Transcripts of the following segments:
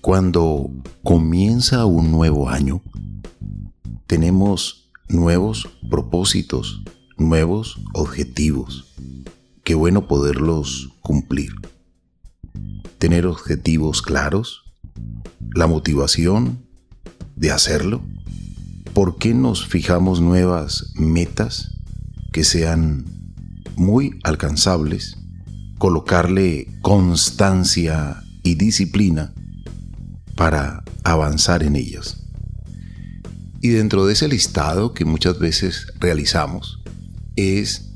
Cuando comienza un nuevo año, tenemos nuevos propósitos, nuevos objetivos. Qué bueno poderlos cumplir. Tener objetivos claros, la motivación de hacerlo. ¿Por qué nos fijamos nuevas metas que sean muy alcanzables? Colocarle constancia y disciplina para avanzar en ellas. Y dentro de ese listado que muchas veces realizamos es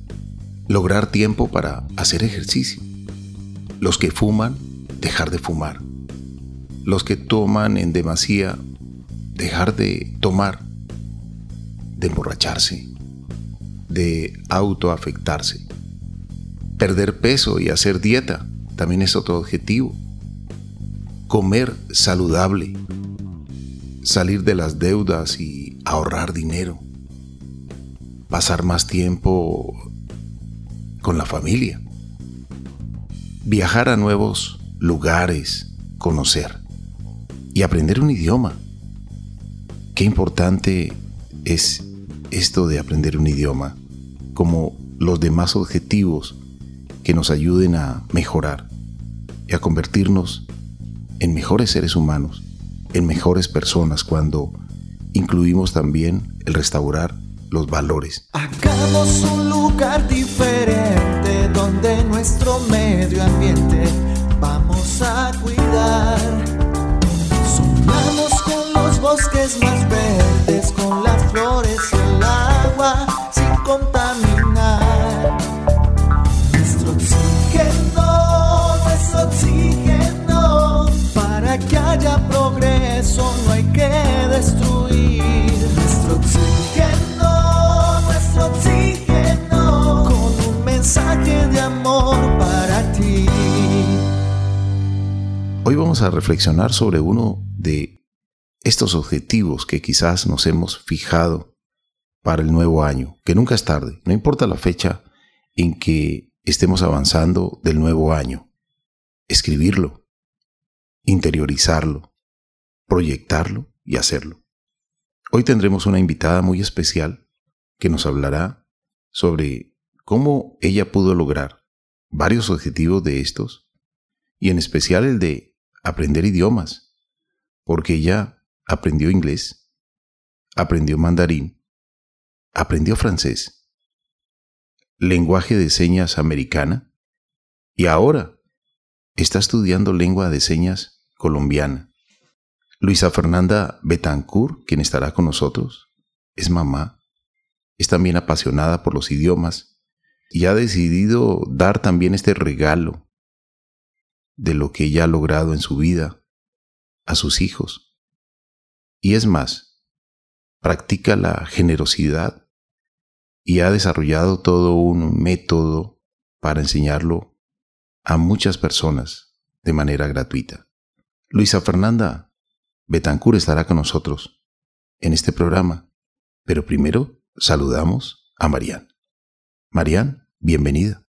lograr tiempo para hacer ejercicio. Los que fuman, dejar de fumar. Los que toman en demasía, dejar de tomar, de emborracharse, de autoafectarse. Perder peso y hacer dieta también es otro objetivo comer saludable, salir de las deudas y ahorrar dinero, pasar más tiempo con la familia, viajar a nuevos lugares, conocer y aprender un idioma. Qué importante es esto de aprender un idioma, como los demás objetivos que nos ayuden a mejorar y a convertirnos en mejores seres humanos, en mejores personas cuando incluimos también el restaurar los valores. Hagamos un lugar diferente donde nuestro medio ambiente vamos a cuidar. Sumamos con los bosques más a reflexionar sobre uno de estos objetivos que quizás nos hemos fijado para el nuevo año, que nunca es tarde, no importa la fecha en que estemos avanzando del nuevo año. Escribirlo, interiorizarlo, proyectarlo y hacerlo. Hoy tendremos una invitada muy especial que nos hablará sobre cómo ella pudo lograr varios objetivos de estos y en especial el de aprender idiomas, porque ella aprendió inglés, aprendió mandarín, aprendió francés, lenguaje de señas americana y ahora está estudiando lengua de señas colombiana. Luisa Fernanda Betancourt, quien estará con nosotros, es mamá, es también apasionada por los idiomas y ha decidido dar también este regalo de lo que ella ha logrado en su vida a sus hijos. Y es más, practica la generosidad y ha desarrollado todo un método para enseñarlo a muchas personas de manera gratuita. Luisa Fernanda Betancur estará con nosotros en este programa, pero primero saludamos a Marian. Marian, bienvenida.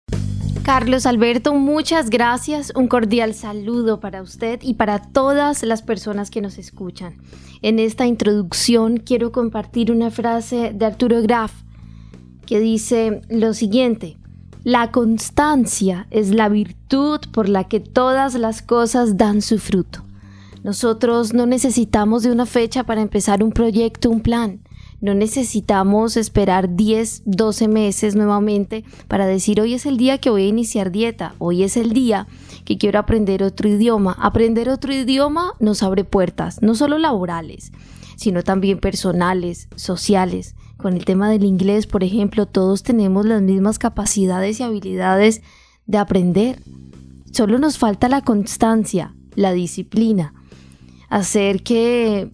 Carlos Alberto, muchas gracias. Un cordial saludo para usted y para todas las personas que nos escuchan. En esta introducción quiero compartir una frase de Arturo Graf que dice lo siguiente. La constancia es la virtud por la que todas las cosas dan su fruto. Nosotros no necesitamos de una fecha para empezar un proyecto, un plan. No necesitamos esperar 10, 12 meses nuevamente para decir hoy es el día que voy a iniciar dieta, hoy es el día que quiero aprender otro idioma. Aprender otro idioma nos abre puertas, no solo laborales, sino también personales, sociales. Con el tema del inglés, por ejemplo, todos tenemos las mismas capacidades y habilidades de aprender. Solo nos falta la constancia, la disciplina, hacer que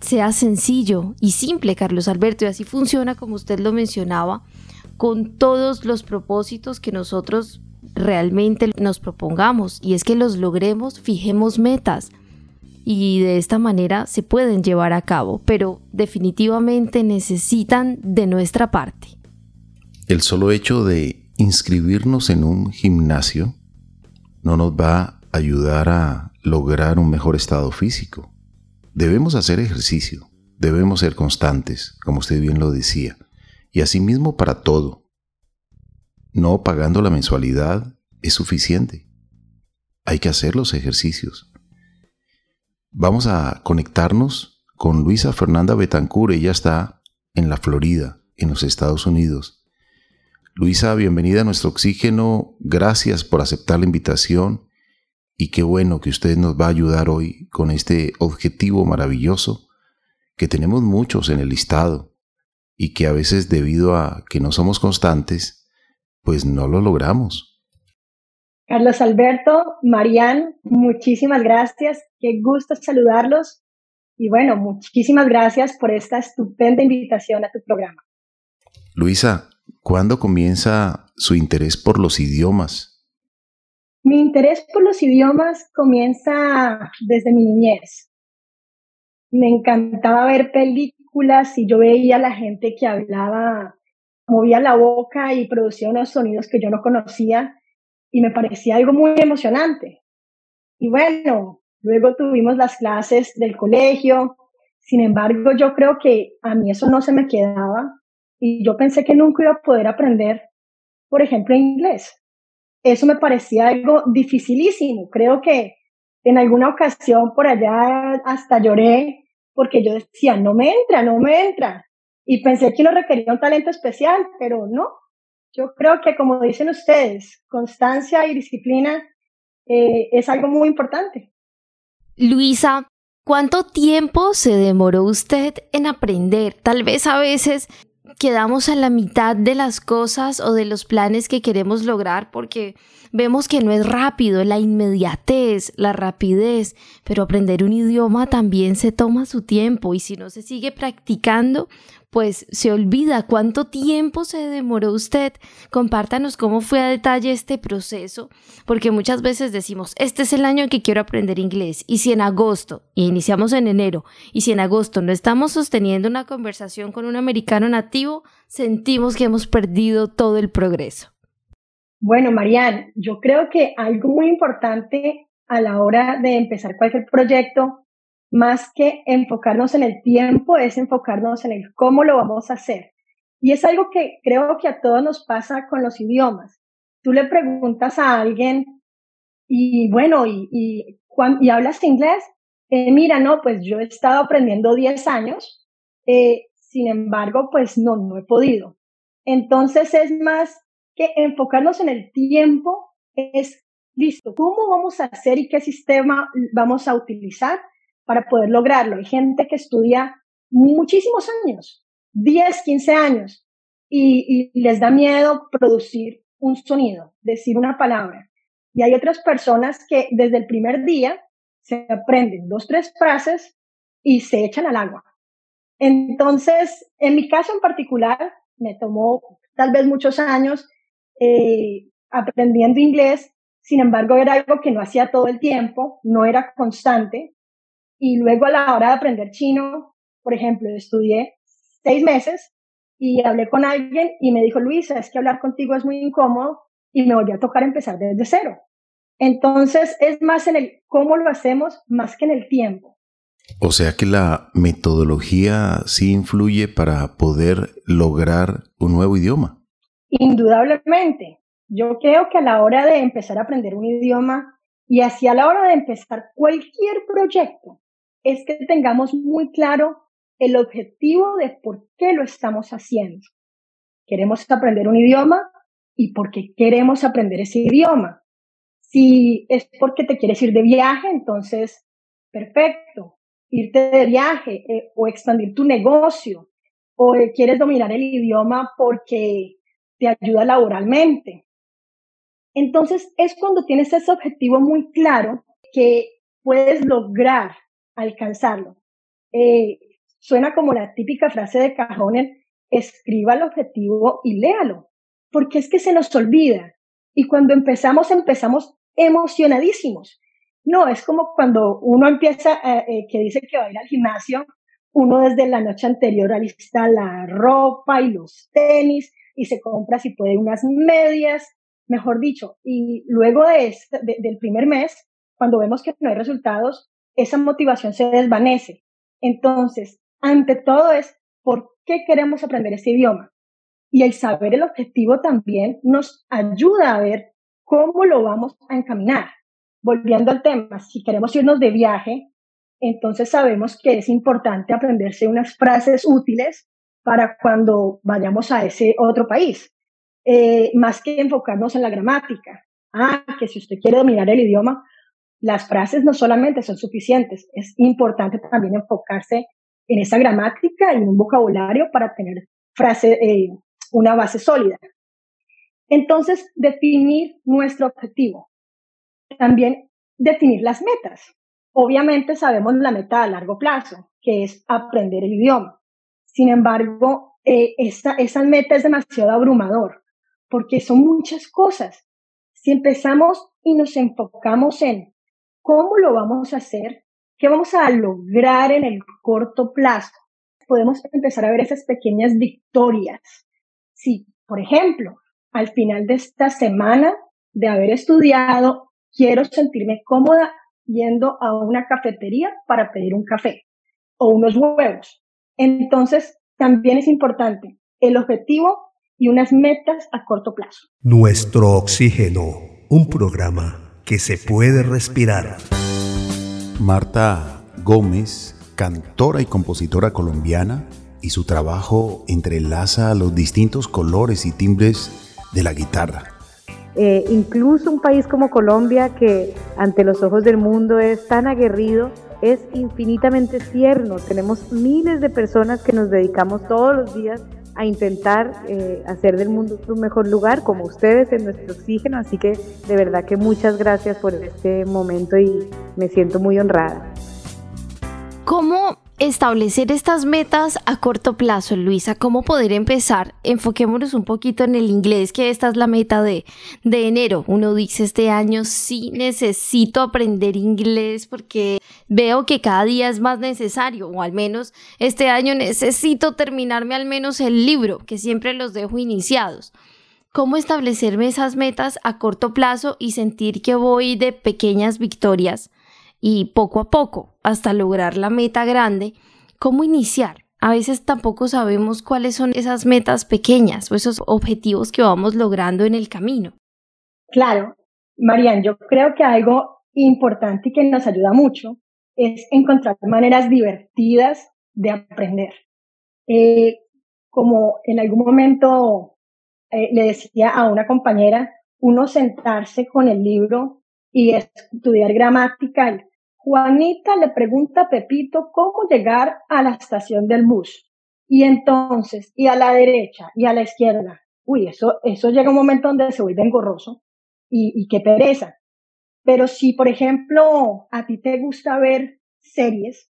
sea sencillo y simple, Carlos Alberto, y así funciona como usted lo mencionaba, con todos los propósitos que nosotros realmente nos propongamos, y es que los logremos, fijemos metas, y de esta manera se pueden llevar a cabo, pero definitivamente necesitan de nuestra parte. El solo hecho de inscribirnos en un gimnasio no nos va a ayudar a lograr un mejor estado físico. Debemos hacer ejercicio, debemos ser constantes, como usted bien lo decía, y asimismo para todo. No pagando la mensualidad es suficiente. Hay que hacer los ejercicios. Vamos a conectarnos con Luisa Fernanda Betancourt. Ella está en la Florida, en los Estados Unidos. Luisa, bienvenida a nuestro oxígeno. Gracias por aceptar la invitación y qué bueno que usted nos va a ayudar hoy con este objetivo maravilloso que tenemos muchos en el listado y que a veces debido a que no somos constantes, pues no lo logramos. Carlos Alberto, Marían, muchísimas gracias. Qué gusto saludarlos. Y bueno, muchísimas gracias por esta estupenda invitación a tu programa. Luisa, ¿cuándo comienza su interés por los idiomas? Mi interés por los idiomas comienza desde mi niñez. Me encantaba ver películas y yo veía a la gente que hablaba, movía la boca y producía unos sonidos que yo no conocía y me parecía algo muy emocionante. Y bueno, luego tuvimos las clases del colegio. Sin embargo, yo creo que a mí eso no se me quedaba y yo pensé que nunca iba a poder aprender, por ejemplo, inglés eso me parecía algo dificilísimo. Creo que en alguna ocasión por allá hasta lloré porque yo decía, no me entra, no me entra. Y pensé que no requería un talento especial, pero no. Yo creo que, como dicen ustedes, constancia y disciplina eh, es algo muy importante. Luisa, ¿cuánto tiempo se demoró usted en aprender? Tal vez a veces quedamos a la mitad de las cosas o de los planes que queremos lograr porque vemos que no es rápido, la inmediatez, la rapidez, pero aprender un idioma también se toma su tiempo y si no se sigue practicando, pues se olvida cuánto tiempo se demoró usted. Compártanos cómo fue a detalle este proceso, porque muchas veces decimos, este es el año en que quiero aprender inglés, y si en agosto, y iniciamos en enero, y si en agosto no estamos sosteniendo una conversación con un americano nativo, sentimos que hemos perdido todo el progreso. Bueno, Marianne, yo creo que algo muy importante a la hora de empezar cualquier proyecto más que enfocarnos en el tiempo, es enfocarnos en el cómo lo vamos a hacer. Y es algo que creo que a todos nos pasa con los idiomas. Tú le preguntas a alguien y bueno, y, y, hablas inglés, eh, mira, no, pues yo he estado aprendiendo 10 años, eh, sin embargo, pues no, no he podido. Entonces es más que enfocarnos en el tiempo, es listo, ¿cómo vamos a hacer y qué sistema vamos a utilizar? Para poder lograrlo. Hay gente que estudia muchísimos años, 10, 15 años, y, les da miedo producir un sonido, decir una palabra. Y hay otras personas que desde el primer día se aprenden dos, tres frases y se echan al agua. Entonces, en mi caso en particular, me tomó tal vez muchos años eh, aprendiendo inglés, sin embargo era algo que no hacía todo el tiempo, no era constante, y luego a la hora de aprender chino, por ejemplo, estudié seis meses y hablé con alguien y me dijo, Luisa, es que hablar contigo es muy incómodo y me volví a tocar empezar desde cero. Entonces es más en el cómo lo hacemos más que en el tiempo. O sea que la metodología sí influye para poder lograr un nuevo idioma. Indudablemente. Yo creo que a la hora de empezar a aprender un idioma y hacia la hora de empezar cualquier proyecto, es que tengamos muy claro el objetivo de por qué lo estamos haciendo. Queremos aprender un idioma y por qué queremos aprender ese idioma. Si es porque te quieres ir de viaje, entonces, perfecto. Irte de viaje eh, o expandir tu negocio o quieres dominar el idioma porque te ayuda laboralmente. Entonces es cuando tienes ese objetivo muy claro que puedes lograr alcanzarlo. Eh, suena como la típica frase de Cajones, escriba el objetivo y léalo, porque es que se nos olvida. Y cuando empezamos, empezamos emocionadísimos. No, es como cuando uno empieza, eh, eh, que dice que va a ir al gimnasio, uno desde la noche anterior alista la ropa y los tenis y se compra si puede unas medias, mejor dicho, y luego de este, del primer mes cuando vemos que no hay resultados, esa motivación se desvanece. Entonces, ante todo es, ¿por qué queremos aprender ese idioma? Y el saber el objetivo también nos ayuda a ver cómo lo vamos a encaminar. Volviendo al tema, si queremos irnos de viaje, entonces sabemos que es importante aprenderse unas frases útiles para cuando vayamos a ese otro país, eh, más que enfocarnos en la gramática. Ah, que si usted quiere dominar el idioma, las frases no solamente son suficientes, es importante también enfocarse en esa gramática y en un vocabulario para tener frase, eh, una base sólida. Entonces, definir nuestro objetivo. También definir las metas. Obviamente sabemos la meta a largo plazo, que es aprender el idioma. Sin embargo, eh, esa, esa meta es demasiado abrumador, porque son muchas cosas. Si empezamos y nos enfocamos en cómo lo vamos a hacer, qué vamos a lograr en el corto plazo, podemos empezar a ver esas pequeñas victorias. Si, por ejemplo, al final de esta semana de haber estudiado, quiero sentirme cómoda yendo a una cafetería para pedir un café o unos huevos. Entonces, también es importante el objetivo y unas metas a corto plazo. Nuestro oxígeno, un programa que se puede respirar. Marta Gómez, cantora y compositora colombiana, y su trabajo entrelaza los distintos colores y timbres de la guitarra. Eh, incluso un país como Colombia, que ante los ojos del mundo es tan aguerrido, es infinitamente tierno. Tenemos miles de personas que nos dedicamos todos los días a intentar eh, hacer del mundo un mejor lugar, como ustedes en nuestro oxígeno. Así que de verdad que muchas gracias por este momento y me siento muy honrada. ¿Cómo establecer estas metas a corto plazo, Luisa? ¿Cómo poder empezar? Enfoquémonos un poquito en el inglés, que esta es la meta de, de enero. Uno dice este año sí necesito aprender inglés porque veo que cada día es más necesario, o al menos este año necesito terminarme al menos el libro, que siempre los dejo iniciados. ¿Cómo establecerme esas metas a corto plazo y sentir que voy de pequeñas victorias? Y poco a poco hasta lograr la meta grande, ¿cómo iniciar? A veces tampoco sabemos cuáles son esas metas pequeñas o esos objetivos que vamos logrando en el camino. Claro, Marian, yo creo que algo importante y que nos ayuda mucho es encontrar maneras divertidas de aprender. Eh, como en algún momento eh, le decía a una compañera, uno sentarse con el libro y estudiar gramática Juanita le pregunta a Pepito cómo llegar a la estación del bus. Y entonces, y a la derecha y a la izquierda. Uy, eso, eso llega un momento donde se vuelve engorroso y, y qué pereza. Pero si, por ejemplo, a ti te gusta ver series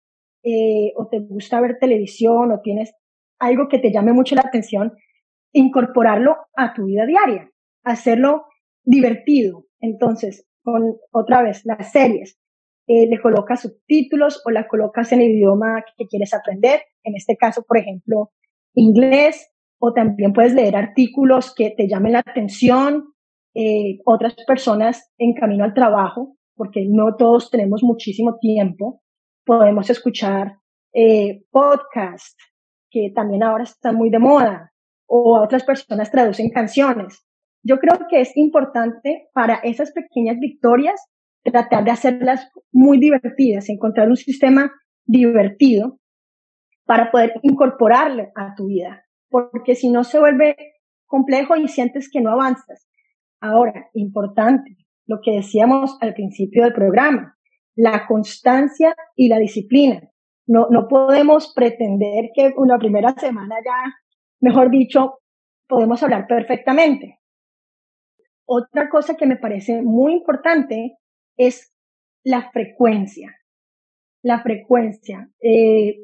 eh, o te gusta ver televisión o tienes algo que te llame mucho la atención, incorporarlo a tu vida diaria, hacerlo divertido. Entonces, con otra vez, las series. Eh, le colocas subtítulos o la colocas en el idioma que quieres aprender, en este caso, por ejemplo, inglés, o también puedes leer artículos que te llamen la atención, eh, otras personas en camino al trabajo, porque no todos tenemos muchísimo tiempo, podemos escuchar eh, podcasts, que también ahora están muy de moda, o otras personas traducen canciones. Yo creo que es importante para esas pequeñas victorias tratar de hacerlas muy divertidas, encontrar un sistema divertido para poder incorporarle a tu vida, porque si no se vuelve complejo y sientes que no avanzas. Ahora, importante, lo que decíamos al principio del programa, la constancia y la disciplina. No, no podemos pretender que una primera semana ya, mejor dicho, podemos hablar perfectamente. Otra cosa que me parece muy importante es la frecuencia. La frecuencia. Eh,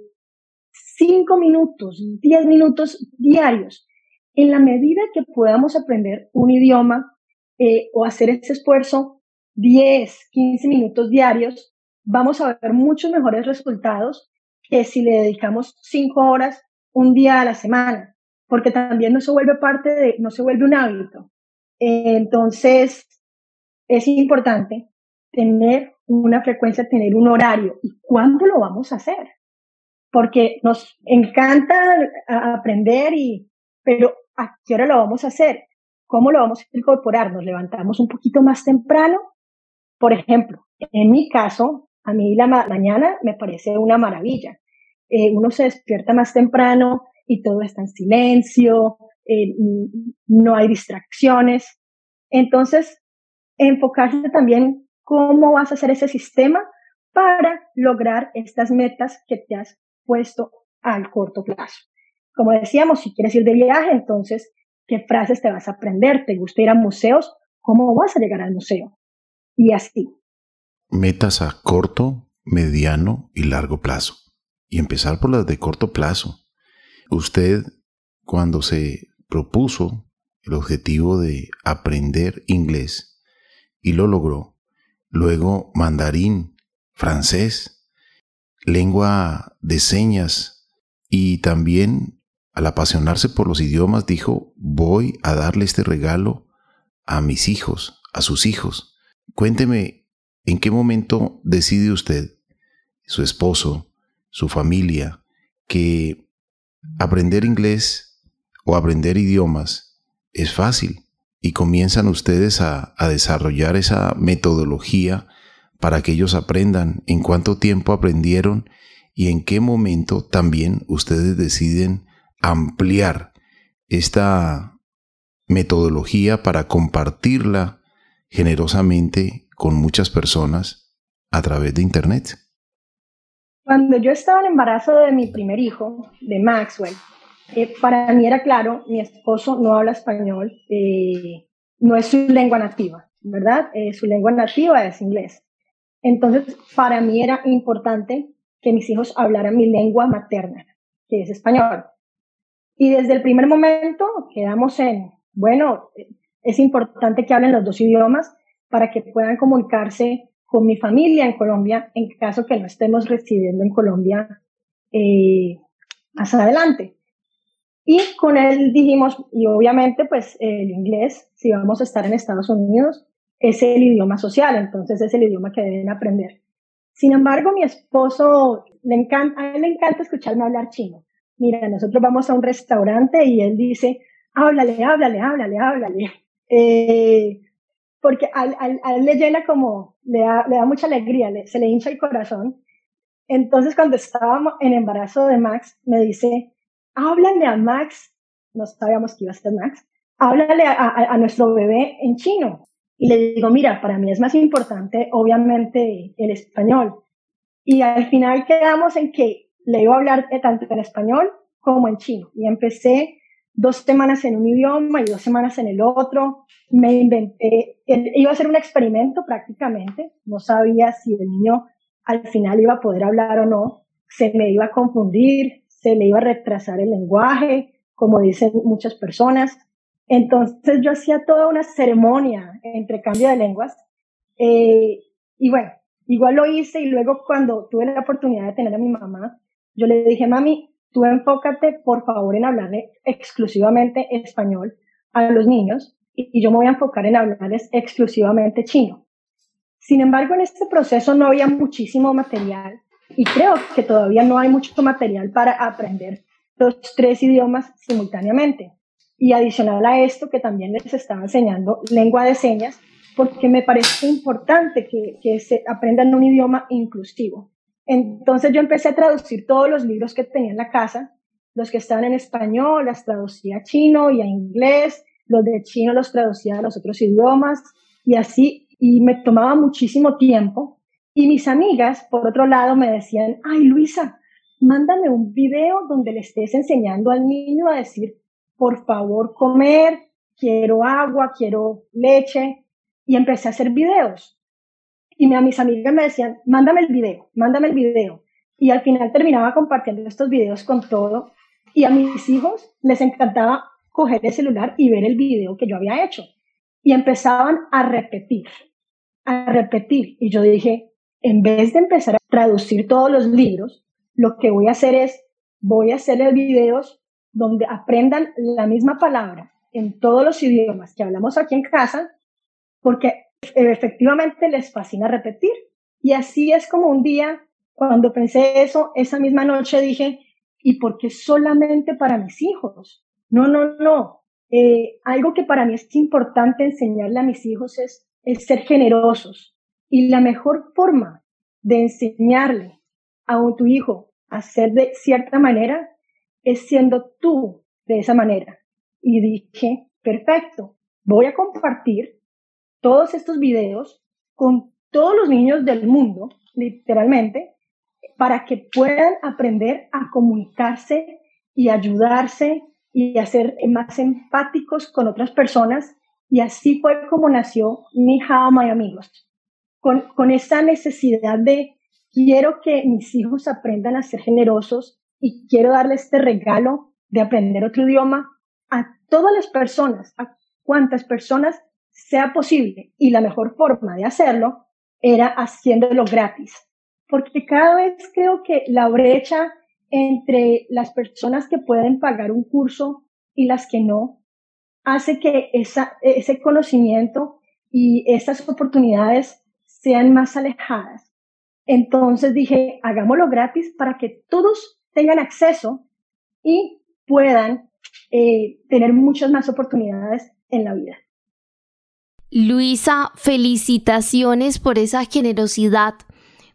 cinco minutos, diez minutos diarios. En la medida que podamos aprender un idioma eh, o hacer ese esfuerzo, 10, 15 minutos diarios, vamos a ver muchos mejores resultados que si le dedicamos cinco horas un día a la semana, porque también no se vuelve parte de, no se vuelve un hábito. Entonces, es importante tener una frecuencia, tener un horario. ¿Y cuándo lo vamos a hacer? Porque nos encanta aprender y, pero ¿a qué hora lo vamos a hacer? ¿Cómo lo vamos a incorporar? ¿Nos levantamos un poquito más temprano? Por ejemplo, en mi caso, a mí la mañana me parece una maravilla. Eh, uno se despierta más temprano y todo está en silencio, eh, no hay distracciones. Entonces, enfocarse también cómo vas a hacer ese sistema para lograr estas metas que te has puesto al corto plazo. Como decíamos, si quieres ir de viaje, entonces, ¿qué frases te vas a aprender? ¿Te gusta ir a museos? ¿Cómo vas a llegar al museo? Y así. Metas a corto, mediano y largo plazo. Y empezar por las de corto plazo. Usted, cuando se propuso el objetivo de aprender inglés y lo logró, luego mandarín, francés, lengua de señas y también al apasionarse por los idiomas dijo, voy a darle este regalo a mis hijos, a sus hijos. Cuénteme, ¿en qué momento decide usted, su esposo, su familia, que aprender inglés o aprender idiomas es fácil y comienzan ustedes a, desarrollar esa metodología para que ellos aprendan en cuánto tiempo aprendieron y en qué momento también ustedes deciden ampliar esta metodología para compartirla generosamente con muchas personas a través de Internet. Cuando yo estaba en embarazo de mi primer hijo, de Maxwell, eh, para mí era claro, mi esposo no habla español, eh, no es su lengua nativa, ¿verdad? Eh, su lengua nativa es inglés. Entonces, para mí era importante que mis hijos hablaran mi lengua materna, que es español. Y desde el primer momento quedamos en, bueno, es importante que hablen los dos idiomas para que puedan comunicarse con mi familia en Colombia en caso que no estemos residiendo en Colombia más adelante. Y con él dijimos, y obviamente pues el inglés, si vamos a estar en Estados Unidos, es el idioma social, entonces es el idioma que deben aprender. Sin embargo, mi esposo, le encanta, a él le encanta escucharme hablar chino. Mira, nosotros vamos a un restaurante y él dice, háblale, háblale, háblale, háblale. Eh, porque a, él le llena como, le da, le da mucha alegría, se le hincha el corazón. Entonces, cuando estábamos en embarazo de Max, me dice, háblale a Max, no sabíamos que iba a ser Max, háblale a, nuestro bebé en chino. Y le digo, mira, para mí es más importante, obviamente, el español. Y al final quedamos en que le iba a hablar tanto en español como en chino. Y empecé dos semanas en un idioma y dos semanas en el otro. Me inventé, iba a ser un experimento prácticamente. No sabía si el niño al final iba a poder hablar o no. Se me iba a confundir, se le iba a retrasar el lenguaje, como dicen muchas personas. Entonces yo hacía toda una ceremonia entre cambio de lenguas. Eh, y bueno, igual lo hice y luego cuando tuve la oportunidad de tener a mi mamá, yo le dije, mami, tú enfócate por favor en hablarle exclusivamente español a los niños y yo me voy a enfocar en hablarles exclusivamente chino. Sin embargo, en este proceso no había muchísimo material y creo que todavía no hay mucho material para aprender los tres idiomas simultáneamente. Y adicional a esto, que también les estaba enseñando lengua de señas, porque me parece importante que, que se aprendan un idioma inclusivo. Entonces yo empecé a traducir todos los libros que tenía en la casa, los que estaban en español, las traducía a chino y a inglés, los de chino los traducía a los otros idiomas y así, y me tomaba muchísimo tiempo y mis amigas, por otro lado, me decían, ay Luisa, mándame un video donde le estés enseñando al niño a decir, por favor, comer, quiero agua, quiero leche. Y empecé a hacer videos. Y a mis amigas me decían, mándame el video, mándame el video. Y al final terminaba compartiendo estos videos con todo. Y a mis hijos les encantaba coger el celular y ver el video que yo había hecho. Y empezaban a repetir, a repetir. Y yo dije, en vez de empezar a traducir todos los libros, lo que voy a hacer es, voy a hacerles videos donde aprendan la misma palabra en todos los idiomas que hablamos aquí en casa, porque efectivamente les fascina repetir. Y así es como un día, cuando pensé eso, esa misma noche dije, ¿y por qué solamente para mis hijos? No, no, no. Eh, algo que para mí es importante enseñarle a mis hijos es, es ser generosos. Y la mejor forma de enseñarle a tu hijo a ser de cierta manera es siendo tú de esa manera. Y dije, perfecto, voy a compartir todos estos videos con todos los niños del mundo, literalmente, para que puedan aprender a comunicarse y ayudarse y a ser más empáticos con otras personas. Y así fue como nació Ni Hao My Amigos, con, con esa necesidad de quiero que mis hijos aprendan a ser generosos y quiero darle este regalo de aprender otro idioma a todas las personas, a cuantas personas sea posible. Y la mejor forma de hacerlo era haciéndolo gratis. Porque cada vez creo que la brecha entre las personas que pueden pagar un curso y las que no hace que esa, ese conocimiento y esas oportunidades sean más alejadas. Entonces dije, hagámoslo gratis para que todos tengan acceso y puedan eh, tener muchas más oportunidades en la vida. Luisa, felicitaciones por esa generosidad,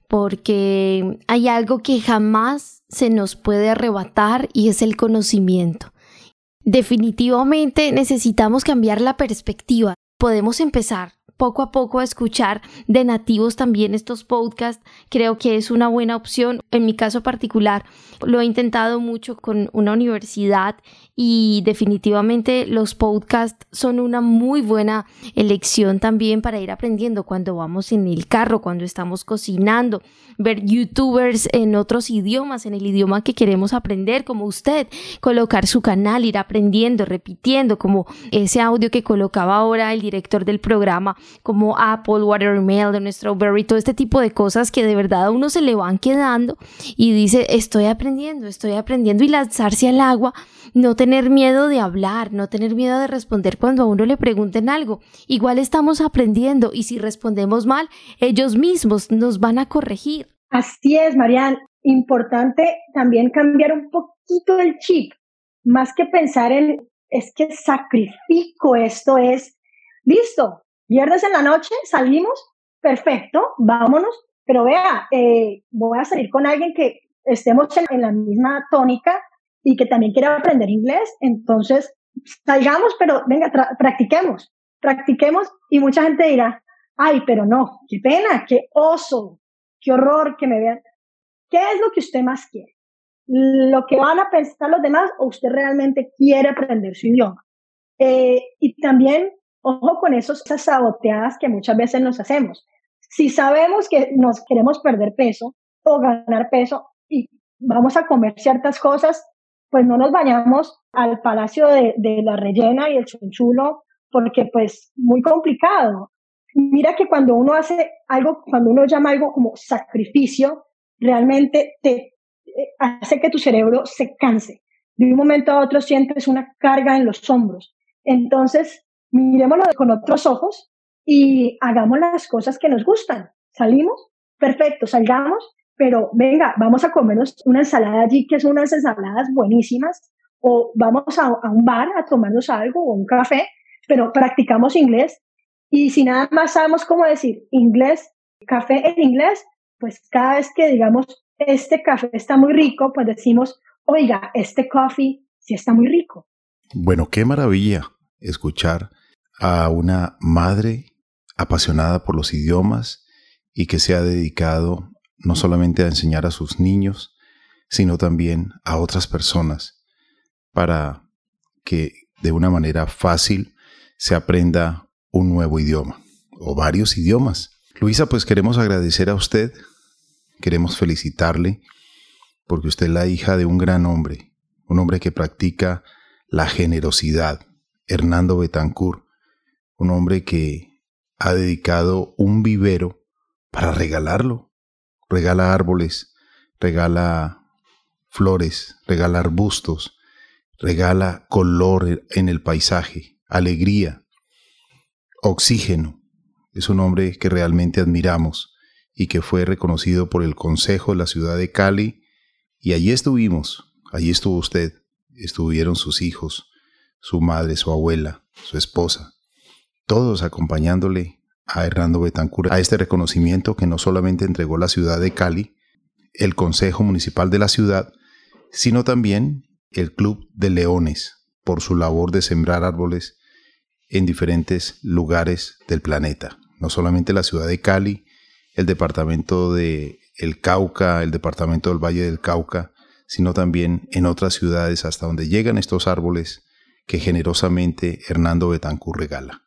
porque hay algo que jamás se nos puede arrebatar y es el conocimiento. Definitivamente necesitamos cambiar la perspectiva. Podemos empezar poco a poco a escuchar de nativos también estos podcasts, creo que es una buena opción. En mi caso particular, lo he intentado mucho con una universidad y definitivamente los podcasts son una muy buena elección también para ir aprendiendo cuando vamos en el carro, cuando estamos cocinando, ver youtubers en otros idiomas, en el idioma que queremos aprender, como usted, colocar su canal, ir aprendiendo, repitiendo, como ese audio que colocaba ahora el director del programa como Apple, Watermelon, Strawberry, todo este tipo de cosas que de verdad a uno se le van quedando y dice, estoy aprendiendo, estoy aprendiendo y lanzarse al agua, no tener miedo de hablar, no tener miedo de responder cuando a uno le pregunten algo. Igual estamos aprendiendo y si respondemos mal, ellos mismos nos van a corregir. Así es, Marian. Importante también cambiar un poquito el chip, más que pensar en, es que sacrifico esto, es, listo, Viernes en la noche salimos, perfecto, vámonos, pero vea, eh, voy a salir con alguien que estemos en, la misma tónica y que también quiera aprender inglés, entonces salgamos, pero venga, practiquemos, practiquemos y mucha gente dirá, ay, pero no, qué pena, qué oso, qué horror que me vean. ¿Qué es lo que usted más quiere? ¿Lo que van a pensar los demás o usted realmente quiere aprender su idioma? Eh, y también Ojo con esas saboteadas que muchas veces nos hacemos. Si sabemos que nos queremos perder peso o ganar peso y vamos a comer ciertas cosas, pues no nos vayamos al palacio de, la rellena y el chunchulo, porque pues muy complicado. Mira que cuando uno hace algo, cuando uno llama algo como sacrificio, realmente te eh, hace que tu cerebro se canse. De un momento a otro sientes una carga en los hombros. Entonces, miremoslo con otros ojos y hagamos las cosas que nos gustan. Salimos, perfecto, salgamos, pero venga, vamos a comernos una ensalada allí, que son unas ensaladas buenísimas, o vamos a, a un bar a tomarnos algo o un café, pero practicamos inglés. Y si nada más sabemos cómo decir inglés, café en inglés, pues cada vez que digamos, este café está muy rico, pues decimos, oiga, este coffee sí está muy rico. Bueno, qué maravilla escuchar a una madre apasionada por los idiomas y que se ha dedicado no solamente a enseñar a sus niños, sino también a otras personas para que de una manera fácil se aprenda un nuevo idioma o varios idiomas. Luisa, pues queremos agradecer a usted, queremos felicitarle porque usted es la hija de un gran hombre, un hombre que practica la generosidad, Hernando Betancourt, un hombre que ha dedicado un vivero para regalarlo. Regala árboles, regala flores, regala arbustos, regala color en el paisaje, alegría, oxígeno. Es un hombre que realmente admiramos y que fue reconocido por el Consejo de la ciudad de Cali. Y allí estuvimos, allí estuvo usted, estuvieron sus hijos, su madre, su abuela, su esposa, todos acompañándole a Hernando Betancur a este reconocimiento que no solamente entregó la ciudad de Cali, el Consejo Municipal de la ciudad, sino también el Club de Leones por su labor de sembrar árboles en diferentes lugares del planeta. No solamente la ciudad de Cali, el departamento de El Cauca, el departamento del Valle del Cauca, sino también en otras ciudades hasta donde llegan estos árboles que generosamente Hernando Betancur regala.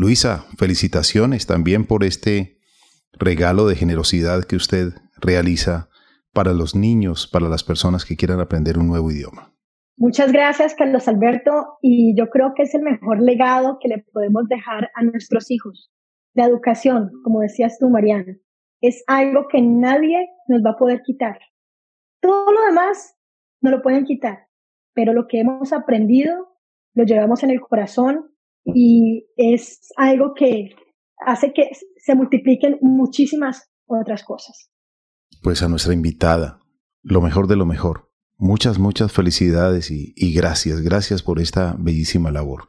Luisa, felicitaciones también por este regalo de generosidad que usted realiza para los niños, para las personas que quieran aprender un nuevo idioma. Muchas gracias, Carlos Alberto, y yo creo que es el mejor legado que le podemos dejar a nuestros hijos. La educación, como decías tú, Mariana, es algo que nadie nos va a poder quitar. Todo lo demás no lo pueden quitar, pero lo que hemos aprendido lo llevamos en el corazón y es algo que hace que se multipliquen muchísimas otras cosas. Pues a nuestra invitada, lo mejor de lo mejor. Muchas, muchas felicidades y, y gracias, gracias por esta bellísima labor.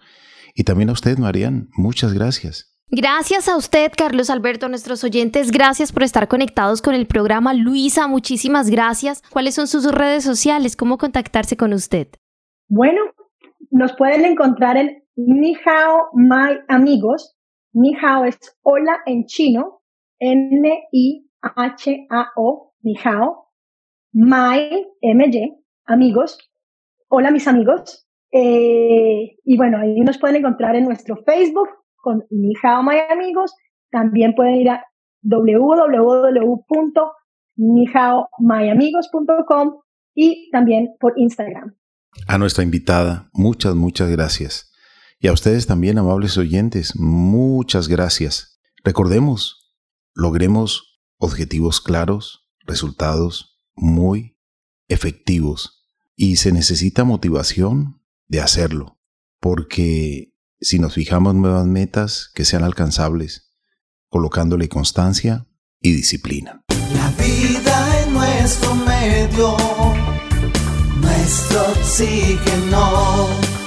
Y también a usted, Marian, muchas gracias. Gracias a usted, Carlos Alberto, a nuestros oyentes. Gracias por estar conectados con el programa. Luisa, muchísimas gracias. ¿Cuáles son sus redes sociales? ¿Cómo contactarse con usted? Bueno, nos pueden encontrar en Nihao My Amigos. Nihao es hola en chino. N-I-H-A-O. Nihao. My, M-Y, amigos. Hola mis amigos. Eh, y bueno, ahí nos pueden encontrar en nuestro Facebook con Nihao My Amigos. También pueden ir a www.nihaomyamigos.com y también por Instagram. A nuestra invitada, muchas, muchas gracias. Y a ustedes también, amables oyentes, muchas gracias. Recordemos, logremos objetivos claros, resultados muy efectivos. Y se necesita motivación de hacerlo, porque si nos fijamos nuevas metas que sean alcanzables, colocándole constancia y disciplina. La vida en nuestro medio, nuestro oxígeno